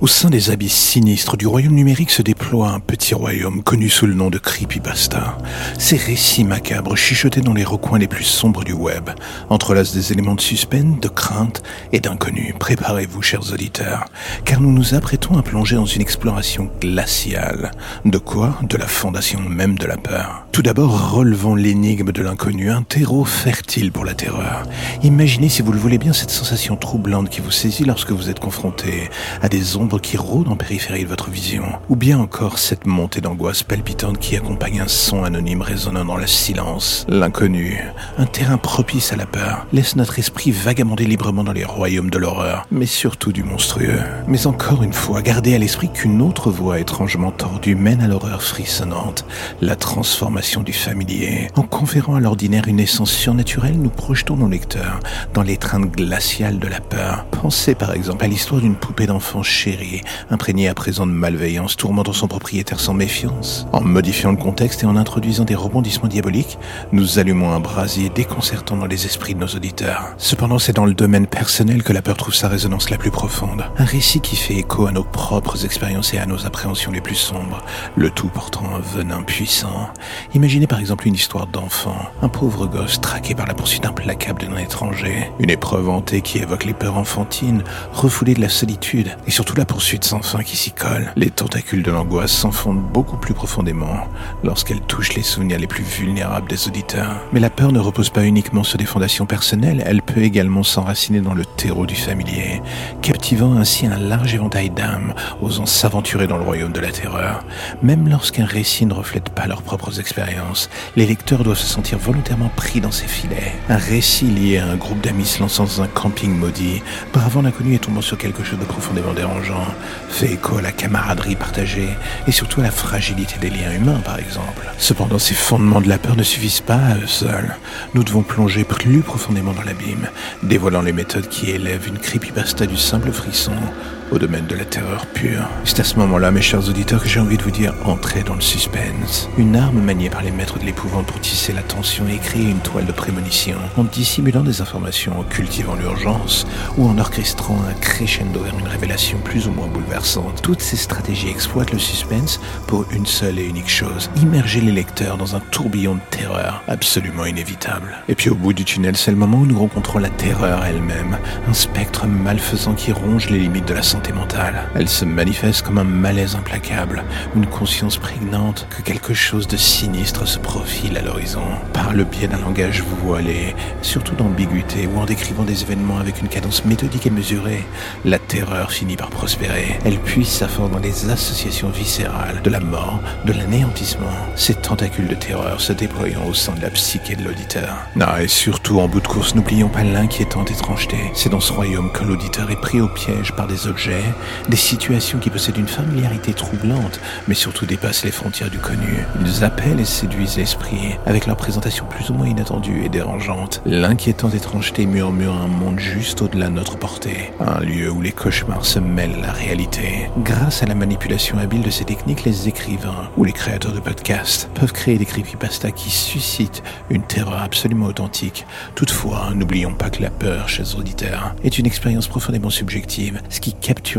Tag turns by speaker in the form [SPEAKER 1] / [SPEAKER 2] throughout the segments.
[SPEAKER 1] Au sein des abysses sinistres du royaume numérique se déploie un petit royaume connu sous le nom de Creepypasta. Ces récits macabres chuchotés dans les recoins les plus sombres du web entrelacent des éléments de suspense, de crainte et d'inconnu. Préparez-vous, chers auditeurs, car nous nous apprêtons à plonger dans une exploration glaciale. De quoi? De la fondation même de la peur. Tout d'abord, relevons l'énigme de l'inconnu, un terreau fertile pour la terreur. Imaginez, si vous le voulez bien, cette sensation troublante qui vous saisit lorsque vous êtes confronté à des qui rôdent en périphérie de votre vision, ou bien encore cette montée d'angoisse palpitante qui accompagne un son anonyme résonnant dans le silence. L'inconnu, un terrain propice à la peur, laisse notre esprit vagabonder librement dans les royaumes de l'horreur, mais surtout du monstrueux. Mais encore une fois, gardez à l'esprit qu'une autre voie étrangement tordue mène à l'horreur frissonnante, la transformation du familier. En conférant à l'ordinaire une essence surnaturelle, nous projetons nos lecteurs dans l'étreinte glaciale de la peur. Pensez par exemple à l'histoire d'une poupée d'enfant chérie, imprégné à présent de malveillance, tourmentant son propriétaire sans méfiance. En modifiant le contexte et en introduisant des rebondissements diaboliques, nous allumons un brasier déconcertant dans les esprits de nos auditeurs. Cependant, c'est dans le domaine personnel que la peur trouve sa résonance la plus profonde. Un récit qui fait écho à nos propres expériences et à nos appréhensions les plus sombres, le tout portant un venin puissant. Imaginez par exemple une histoire d'enfant, un pauvre gosse traqué par la poursuite implacable d'un étranger, une épreuve hantée qui évoque les peurs enfantines, refoulée de la solitude et surtout la poursuite sans fin qui s'y colle. Les tentacules de l'angoisse s'enfondent beaucoup plus profondément lorsqu'elle touche les souvenirs les plus vulnérables des auditeurs. Mais la peur ne repose pas uniquement sur des fondations personnelles, elle peut également s'enraciner dans le terreau du familier, captivant ainsi un large éventail d'âmes osant s'aventurer dans le royaume de la terreur. Même lorsqu'un récit ne reflète pas leurs propres expériences, les lecteurs doivent se sentir volontairement pris dans ses filets. Un récit lié à un groupe d'amis se lançant dans un camping maudit, bravant l'inconnu et tombant sur quelque chose de profondément dérangeant, fait écho à la camaraderie partagée et surtout à la fragilité des liens humains, par exemple. Cependant, ces fondements de la peur ne suffisent pas à eux seuls. Nous devons plonger plus profondément dans l'abîme, dévoilant les méthodes qui élèvent une creepypasta du simple frisson au domaine de la terreur pure. C'est à ce moment-là, mes chers auditeurs, que j'ai envie de vous dire entrez dans le suspense. Une arme maniée par les maîtres de l'épouvante pour tisser la tension et créer une toile de prémonition, en dissimulant des informations, en cultivant l'urgence, ou en orchestrant un crescendo vers une révélation plus ou moins bouleversante. Toutes ces stratégies exploitent le suspense pour une seule et unique chose, immerger les lecteurs dans un tourbillon de terreur absolument inévitable. Et puis au bout du tunnel, c'est le moment où nous rencontrons la terreur elle-même, un spectre malfaisant qui ronge les limites de la santé mentale. Elle se manifeste comme un malaise implacable, une conscience prégnante que quelque chose de sinistre se profile à l'horizon, par le biais d'un langage voilé, surtout d'ambiguïté ou en décrivant des événements avec une cadence méthodique et mesurée. La terreur finit par prospérer. Elle puise sa force dans les associations viscérales de la mort, de l'anéantissement, ces tentacules de terreur se déployant au sein de la psyché de l'auditeur. Ah, et surtout, en bout de course, n'oublions pas l'inquiétante étrangeté. C'est dans ce royaume que l'auditeur est pris au piège par des objets des situations qui possèdent une familiarité troublante, mais surtout dépassent les frontières du connu. Ils appellent et séduisent l'esprit avec leur présentation plus ou moins inattendue et dérangeante. L'inquiétante étrangeté murmure un monde juste au-delà de notre portée, un lieu où les cauchemars se mêlent à la réalité. Grâce à la manipulation habile de ces techniques, les écrivains ou les créateurs de podcasts peuvent créer des creepypastas qui suscitent une terreur absolument authentique. Toutefois, n'oublions pas que la peur, chers auditeurs, est une expérience profondément subjective, ce qui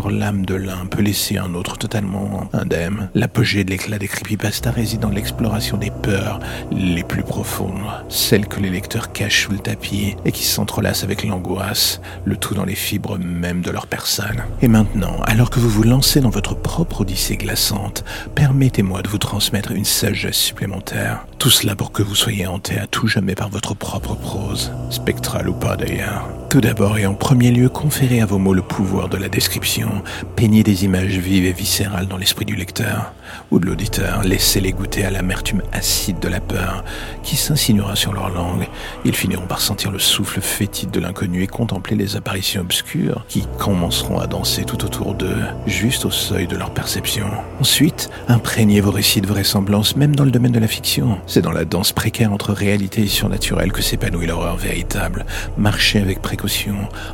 [SPEAKER 1] l'âme de l'un peut laisser un autre totalement indemne. L'apogée de l'éclat des creepypasta réside dans l'exploration des peurs les plus profondes, celles que les lecteurs cachent sous le tapis et qui s'entrelacent avec l'angoisse, le tout dans les fibres même de leur personne. Et maintenant, alors que vous vous lancez dans votre propre odyssée glaçante, permettez-moi de vous transmettre une sagesse supplémentaire. Tout cela pour que vous soyez hanté à tout jamais par votre propre prose, spectrale ou pas d'ailleurs. Tout d'abord et en premier lieu, conférez à vos mots le pouvoir de la description, peignez des images vives et viscérales dans l'esprit du lecteur ou de l'auditeur, laissez-les goûter à l'amertume acide de la peur qui s'insinuera sur leur langue. Ils finiront par sentir le souffle fétide de l'inconnu et contempler les apparitions obscures qui commenceront à danser tout autour d'eux, juste au seuil de leur perception. Ensuite, imprégnez vos récits de vraisemblance même dans le domaine de la fiction. C'est dans la danse précaire entre réalité et surnaturel que s'épanouit l'horreur véritable. Marchez avec précaution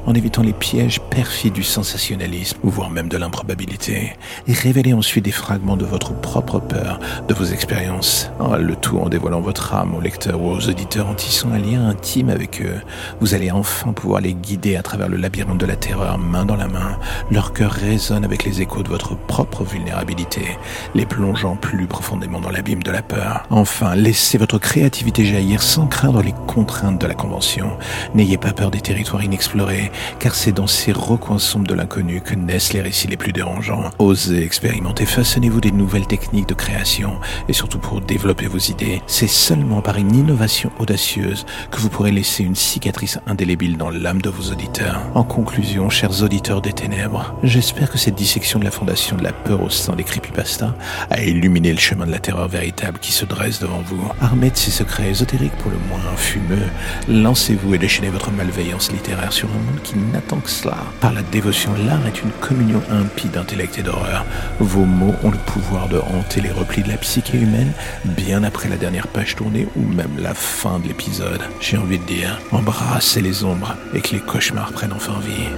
[SPEAKER 1] en évitant les pièges perfides du sensationnalisme, voire même de l'improbabilité, et révélez ensuite des fragments de votre propre peur, de vos expériences, ah, le tout en dévoilant votre âme aux lecteurs ou aux auditeurs en tissant un lien intime avec eux. Vous allez enfin pouvoir les guider à travers le labyrinthe de la terreur, main dans la main. Leur cœur résonne avec les échos de votre propre vulnérabilité, les plongeant plus profondément dans l'abîme de la peur. Enfin, laissez votre créativité jaillir sans craindre les contraintes de la convention. N'ayez pas peur des territoires inexplorés, car c'est dans ces recoins sombres de l'inconnu que naissent les récits les plus dérangeants. Osez expérimenter, façonnez-vous des nouvelles techniques de création, et surtout pour développer vos idées. C'est seulement par une innovation audacieuse que vous pourrez laisser une cicatrice indélébile dans l'âme de vos auditeurs. En conclusion, chers auditeurs des ténèbres, j'espère que cette dissection de la fondation de la peur au sein des creepypasta a illuminé le chemin de la terreur véritable qui se dresse devant vous. Armé de ces secrets ésotériques pour le moins fumeux, lancez-vous et déchaînez votre malveillance sur un monde qui n'attend que cela. Par la dévotion, l'art est une communion impie d'intellect et d'horreur. Vos mots ont le pouvoir de hanter les replis de la psyché humaine bien après la dernière page tournée ou même la fin de l'épisode. J'ai envie de dire, embrassez les ombres et que les cauchemars prennent enfin vie.